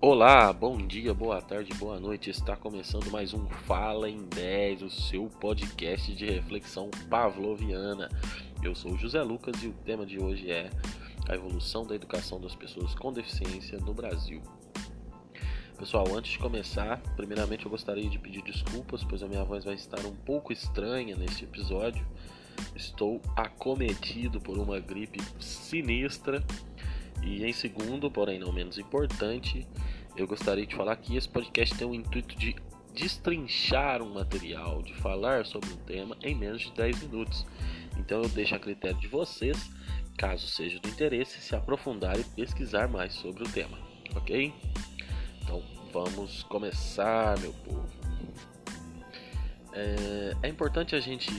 Olá, bom dia, boa tarde, boa noite. Está começando mais um Fala em 10, o seu podcast de reflexão pavloviana. Eu sou José Lucas e o tema de hoje é a evolução da educação das pessoas com deficiência no Brasil. Pessoal, antes de começar, primeiramente eu gostaria de pedir desculpas, pois a minha voz vai estar um pouco estranha neste episódio. Estou acometido por uma gripe sinistra. E em segundo, porém não menos importante, eu gostaria de falar que esse podcast tem o intuito de destrinchar um material, de falar sobre um tema em menos de 10 minutos. Então eu deixo a critério de vocês, caso seja do interesse, se aprofundar e pesquisar mais sobre o tema, ok? Então vamos começar, meu povo. É, é importante a gente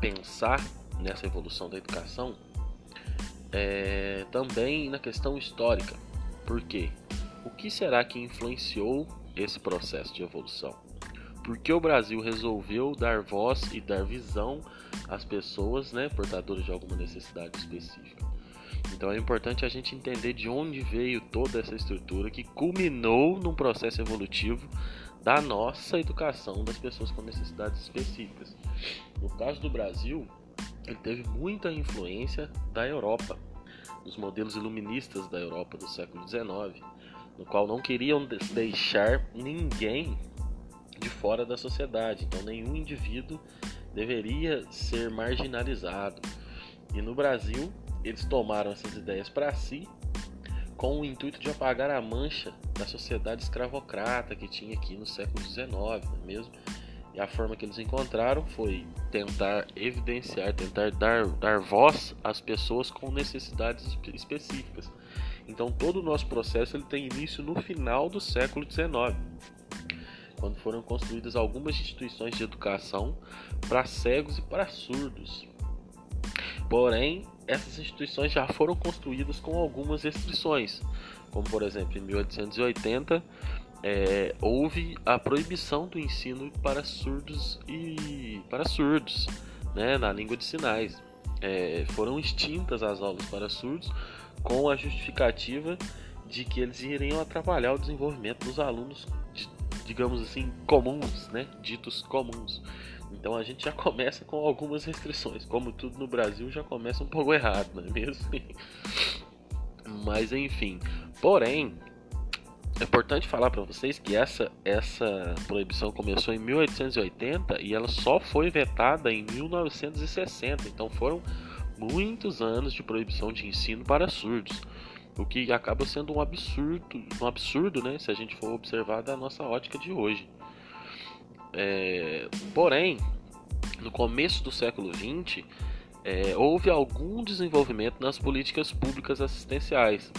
pensar nessa evolução da educação é, também na questão histórica. Por quê? O que será que influenciou esse processo de evolução? Por que o Brasil resolveu dar voz e dar visão às pessoas né, portadoras de alguma necessidade específica? Então é importante a gente entender de onde veio toda essa estrutura que culminou num processo evolutivo da nossa educação das pessoas com necessidades específicas. No caso do Brasil, ele teve muita influência da Europa, dos modelos iluministas da Europa do século XIX, no qual não queriam deixar ninguém de fora da sociedade, então nenhum indivíduo deveria ser marginalizado. E no Brasil, eles tomaram essas ideias para si com o intuito de apagar a mancha da sociedade escravocrata que tinha aqui no século XIX, não é mesmo? E a forma que eles encontraram foi tentar evidenciar, tentar dar, dar voz às pessoas com necessidades específicas. Então todo o nosso processo ele tem início no final do século XIX, quando foram construídas algumas instituições de educação para cegos e para surdos. Porém, essas instituições já foram construídas com algumas restrições, como por exemplo em 1880 é, houve a proibição do ensino para surdos e para surdos, né, na língua de sinais. É, foram extintas as aulas para surdos com a justificativa de que eles iriam atrapalhar o desenvolvimento dos alunos, de, digamos assim, comuns, né, ditos comuns. Então a gente já começa com algumas restrições, como tudo no Brasil já começa um pouco errado, não é mesmo? Mas enfim, porém, é importante falar para vocês que essa, essa proibição começou em 1880 e ela só foi vetada em 1960. Então foram muitos anos de proibição de ensino para surdos, o que acaba sendo um absurdo, um absurdo, né, se a gente for observar da nossa ótica de hoje. É, porém, no começo do século XX, é, houve algum desenvolvimento nas políticas públicas assistenciais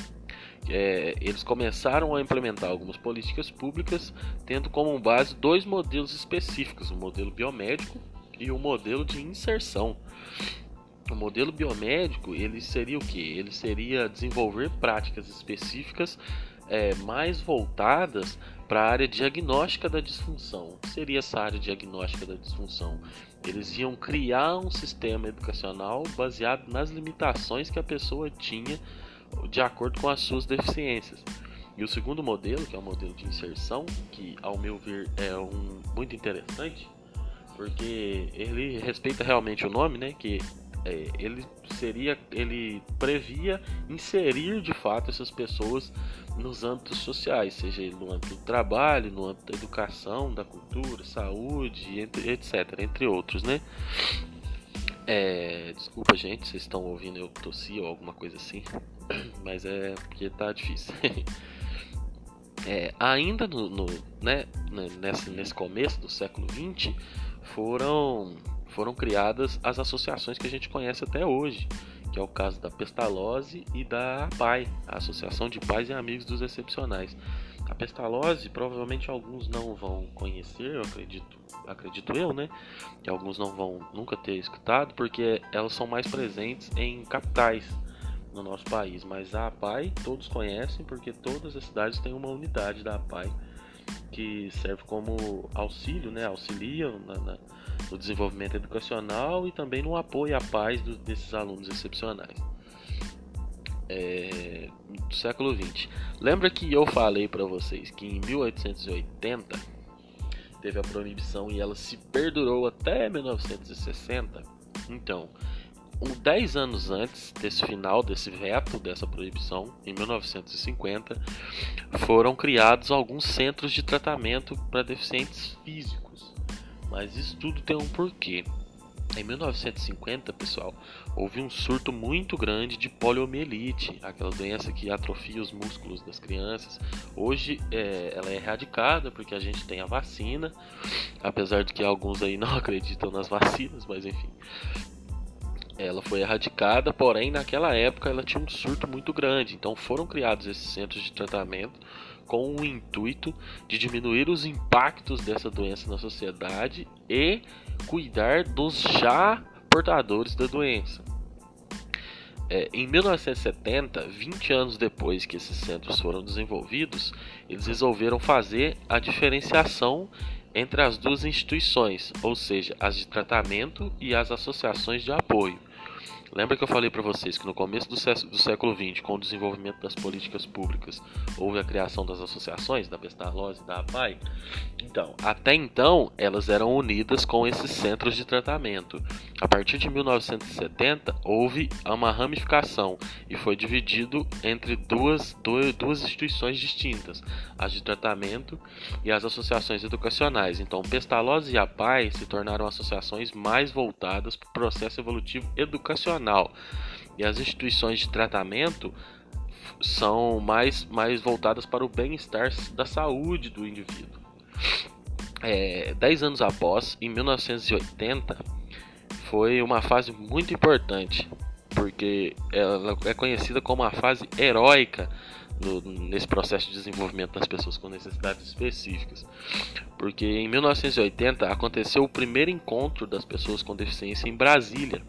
é, eles começaram a implementar algumas políticas públicas, tendo como base dois modelos específicos: o modelo biomédico e o modelo de inserção. O modelo biomédico ele seria o que? Ele seria desenvolver práticas específicas é, mais voltadas para a área diagnóstica da disfunção. O que seria essa área diagnóstica da disfunção? Eles iam criar um sistema educacional baseado nas limitações que a pessoa tinha de acordo com as suas deficiências. E o segundo modelo, que é o modelo de inserção, que ao meu ver é um muito interessante, porque ele respeita realmente o nome, né? Que é, ele seria, ele previa inserir de fato essas pessoas nos âmbitos sociais, seja no âmbito do trabalho, no âmbito da educação, da cultura, saúde, entre, etc, entre outros, né? É, desculpa, gente, vocês estão ouvindo eu tossir ou alguma coisa assim, mas é porque tá difícil. é, ainda no, no, né, nesse, nesse começo do século XX, foram, foram criadas as associações que a gente conhece até hoje, que é o caso da Pestalozzi e da APAI, a Associação de Pais e Amigos dos Excepcionais. A pestalose, provavelmente alguns não vão conhecer, eu acredito, acredito eu, né? Que alguns não vão nunca ter escutado, porque elas são mais presentes em capitais no nosso país. Mas a APAI todos conhecem, porque todas as cidades têm uma unidade da APAI que serve como auxílio, né? Auxilia na, na, no desenvolvimento educacional e também no apoio à paz desses alunos excepcionais. É, do século XX. Lembra que eu falei para vocês que em 1880 teve a proibição e ela se perdurou até 1960? Então, um, 10 anos antes desse final, desse veto, dessa proibição, em 1950, foram criados alguns centros de tratamento para deficientes físicos. Mas isso tudo tem um porquê. Em 1950, pessoal, houve um surto muito grande de poliomielite, aquela doença que atrofia os músculos das crianças. Hoje é, ela é erradicada porque a gente tem a vacina, apesar de que alguns aí não acreditam nas vacinas, mas enfim. Ela foi erradicada, porém naquela época ela tinha um surto muito grande, então foram criados esses centros de tratamento com o intuito de diminuir os impactos dessa doença na sociedade e cuidar dos já portadores da doença. É, em 1970, 20 anos depois que esses centros foram desenvolvidos, eles resolveram fazer a diferenciação entre as duas instituições, ou seja, as de tratamento e as associações de apoio. Lembra que eu falei para vocês que no começo do, século XX, com o desenvolvimento das políticas públicas, houve a criação das associações, da Pestalozzi e da APAI? Então, até então, elas eram unidas com esses centros de tratamento. A partir de 1970, houve uma ramificação e foi dividido entre duas, duas instituições distintas, as de tratamento e as associações educacionais. Então, Pestalozzi e APAI se tornaram associações mais voltadas para o processo evolutivo educacional e as instituições de tratamento são mais, mais voltadas para o bem-estar da saúde do indivíduo. É, dez anos após, em 1980, foi uma fase muito importante, porque ela é conhecida como a fase heróica nesse processo de desenvolvimento das pessoas com necessidades específicas. Porque em 1980 aconteceu o primeiro encontro das pessoas com deficiência em Brasília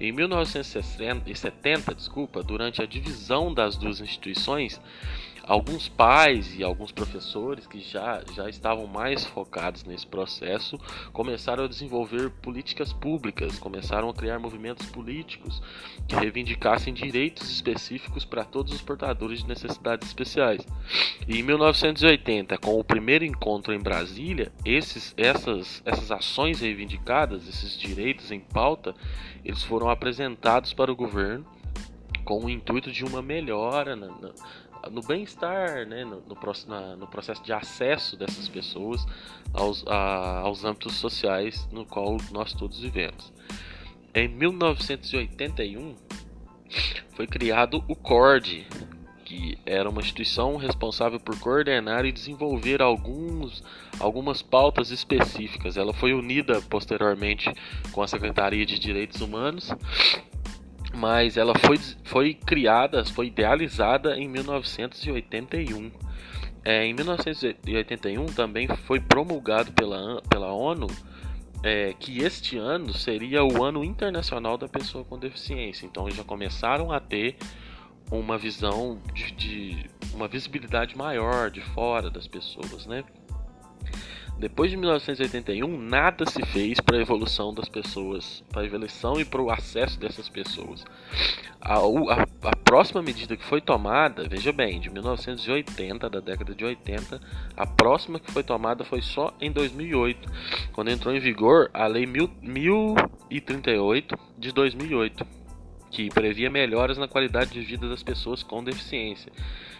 em 1970, desculpa, durante a divisão das duas instituições, alguns pais e alguns professores que já, já estavam mais focados nesse processo começaram a desenvolver políticas públicas, começaram a criar movimentos políticos que reivindicassem direitos específicos para todos os portadores de necessidades especiais. E em 1980, com o primeiro encontro em Brasília, esses, essas, essas ações reivindicadas, esses direitos em pauta, eles foram apresentados para o governo com o intuito de uma melhora no bem-estar, né, no, no, na, no, processo de acesso dessas pessoas aos, a, aos âmbitos sociais no qual nós todos vivemos. Em 1981 foi criado o CORD, que era uma instituição responsável por coordenar e desenvolver alguns, algumas pautas específicas. Ela foi unida posteriormente com a Secretaria de Direitos Humanos mas ela foi, foi criada, foi idealizada em 1981. É, em 1981 também foi promulgado pela, pela ONU é, que este ano seria o ano internacional da pessoa com deficiência. Então eles já começaram a ter uma visão de, de uma visibilidade maior de fora das pessoas, né? Depois de 1981, nada se fez para a evolução das pessoas, para a evolução e para o acesso dessas pessoas. A, a, a, próxima medida que foi tomada, veja bem, de 1980, da década de 80, a próxima que foi tomada foi só em 2008, quando entrou em vigor a Lei 1038 de 2008, que previa melhoras na qualidade de vida das pessoas com deficiência.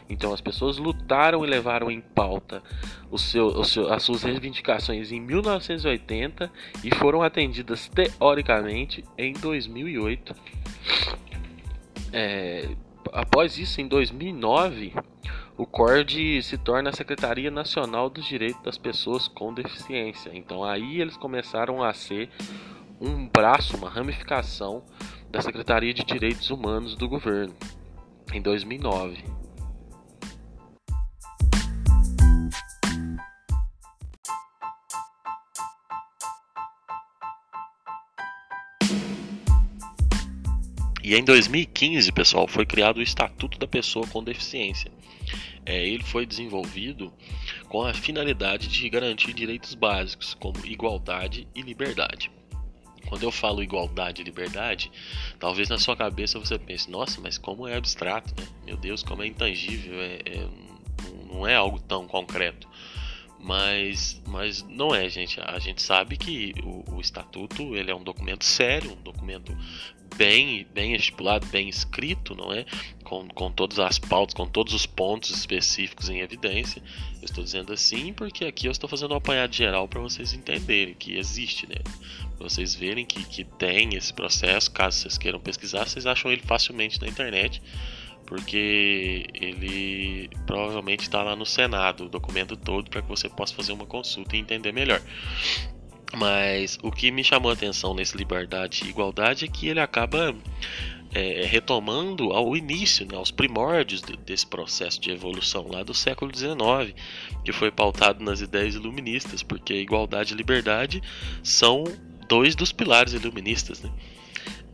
Então as pessoas lutaram e levaram em pauta o seu, o seu, as suas reivindicações em 1980 e foram atendidas teoricamente em 2008. É, após isso, em 2009, o CORD se torna a Secretaria Nacional dos Direitos das Pessoas com Deficiência. Então aí eles começaram a ser um braço, uma ramificação da Secretaria de Direitos Humanos do governo em 2009. E em 2015, pessoal, foi criado o Estatuto da Pessoa com Deficiência. É, ele foi desenvolvido com a finalidade de garantir direitos básicos, como igualdade e liberdade. Quando eu falo igualdade e liberdade, talvez na sua cabeça você pense, nossa, mas como é abstrato, né? Meu Deus, como é intangível, é, é não é algo tão concreto. Mas, mas não é, gente. A gente sabe que o, o estatuto ele é um documento sério, um documento bem, bem estipulado, bem escrito, não é? Com, com todas as pautas, com todos os pontos específicos em evidência. Eu estou dizendo assim porque aqui eu estou fazendo um apanhado geral para vocês entenderem que existe, né? Pra vocês verem que, que tem esse processo. Caso vocês queiram pesquisar, vocês acham ele facilmente na internet porque ele provavelmente está lá no Senado, o documento todo, para que você possa fazer uma consulta e entender melhor. Mas o que me chamou a atenção nesse liberdade e igualdade é que ele acaba é, retomando ao início, né, aos primórdios de, desse processo de evolução lá do século XIX, que foi pautado nas ideias iluministas, porque igualdade e liberdade são dois dos pilares iluministas. Né?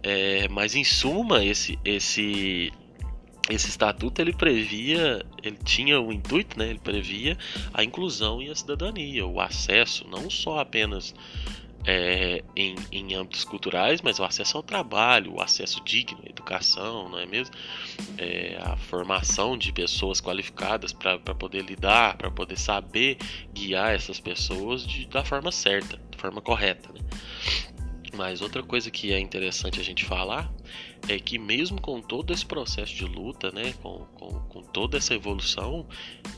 É, mas em suma, esse, esse esse estatuto ele previa, ele tinha o intuito, né, ele previa a inclusão e a cidadania, o acesso não só apenas é, em, em âmbitos culturais, mas o acesso ao trabalho, o acesso digno à educação, não é mesmo? É, a formação de pessoas qualificadas para poder lidar, para poder saber guiar essas pessoas de, da forma certa, da forma correta. Né? Mas outra coisa que é interessante a gente falar é que mesmo com todo esse processo de luta, né, com, com, com toda essa evolução,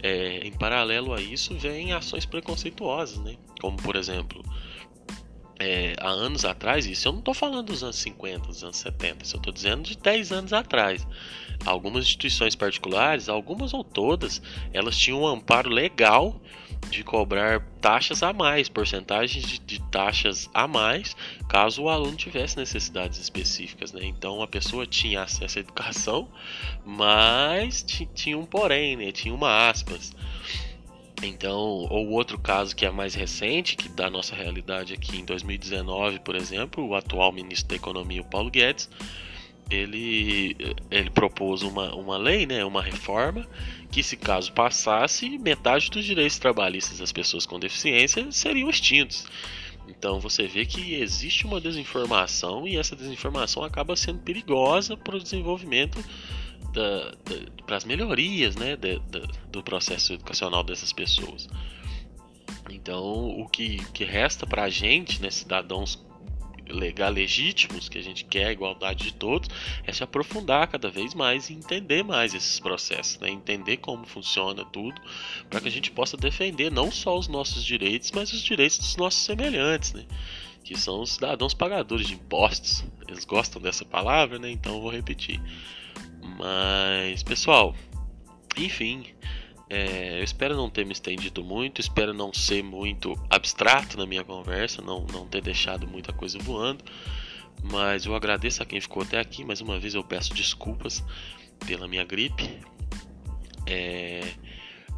é, em paralelo a isso vem ações preconceituosas, né? Como por exemplo, é, há anos atrás, isso eu não estou falando dos anos 50, dos anos 70, isso eu estou dizendo de 10 anos atrás. Algumas instituições particulares, algumas ou todas, elas tinham um amparo legal de cobrar taxas a mais, porcentagens de, de, taxas a mais, caso o aluno tivesse necessidades específicas. Né? Então a pessoa tinha acesso à educação, mas tinha um porém, né? tinha uma aspas. Então, ou outro caso que é mais recente, que da nossa realidade aqui em 2019, por exemplo, o atual ministro da Economia, o Paulo Guedes, ele, ele propôs uma, uma lei, né, uma reforma, que se caso passasse, metade dos direitos trabalhistas das pessoas com deficiência seriam extintos. Então você vê que existe uma desinformação e essa desinformação acaba sendo perigosa para o desenvolvimento para as melhorias né, da, do processo educacional dessas pessoas. Então o que, que resta para a gente, né, cidadãos legal legítimos, que a gente quer a igualdade de todos, é se aprofundar cada vez mais e entender mais esses processos, né? entender como funciona tudo, para que a gente possa defender não só os nossos direitos, mas os direitos dos nossos semelhantes, né? que são os cidadãos pagadores de impostos. Eles gostam dessa palavra, né? então vou repetir. Mas, pessoal, enfim, é, eu espero não ter me estendido muito, espero não ser muito abstrato na minha conversa, não, não ter deixado muita coisa voando. Mas eu agradeço a quem ficou até aqui. Mais uma vez eu peço desculpas pela minha gripe. É,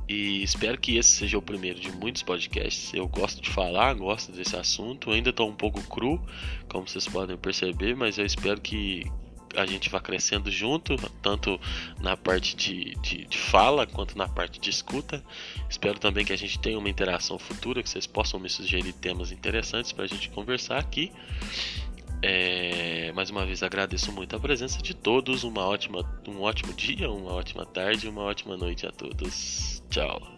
e espero que esse seja o primeiro de muitos podcasts. Eu gosto de falar, gosto desse assunto. Ainda estou um pouco cru, como vocês podem perceber, mas eu espero que, a gente vai crescendo junto, tanto na parte de, de, de, fala quanto na parte de escuta. Espero também que a gente tenha uma interação futura, que vocês possam me sugerir temas interessantes para a gente conversar aqui. É, mais uma vez agradeço muito a presença de todos. Uma ótima, um ótimo dia, uma ótima tarde, uma ótima noite a todos. Tchau.